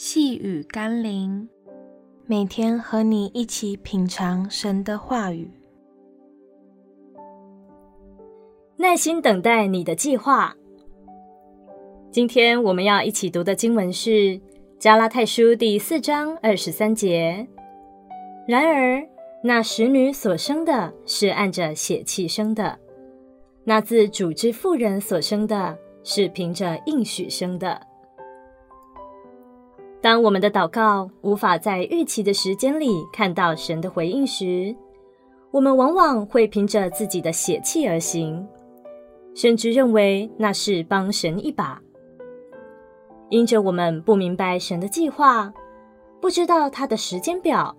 细雨甘霖，每天和你一起品尝神的话语，耐心等待你的计划。今天我们要一起读的经文是《加拉太书》第四章二十三节。然而，那使女所生的是按着血气生的，那自主之妇人所生的是凭着应许生的。当我们的祷告无法在预期的时间里看到神的回应时，我们往往会凭着自己的血气而行，甚至认为那是帮神一把。因着我们不明白神的计划，不知道他的时间表，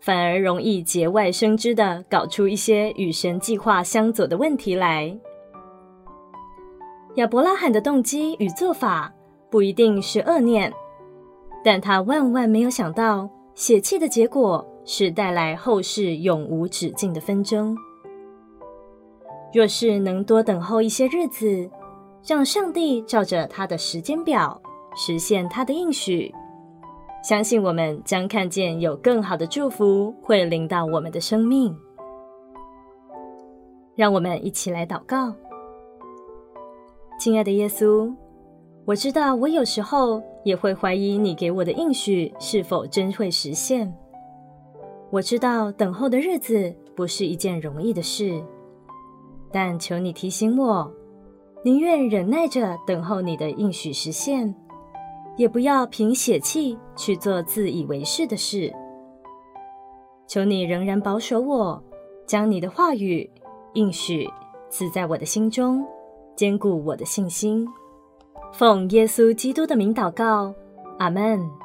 反而容易节外生枝地搞出一些与神计划相左的问题来。亚伯拉罕的动机与做法不一定是恶念。但他万万没有想到，血气的结果是带来后世永无止境的纷争。若是能多等候一些日子，让上帝照着他的时间表实现他的应许，相信我们将看见有更好的祝福会临到我们的生命。让我们一起来祷告，亲爱的耶稣。我知道，我有时候也会怀疑你给我的应许是否真会实现。我知道等候的日子不是一件容易的事，但求你提醒我，宁愿忍耐着等候你的应许实现，也不要凭血气去做自以为是的事。求你仍然保守我，将你的话语应许赐在我的心中，坚固我的信心。奉耶稣基督的名祷告，阿门。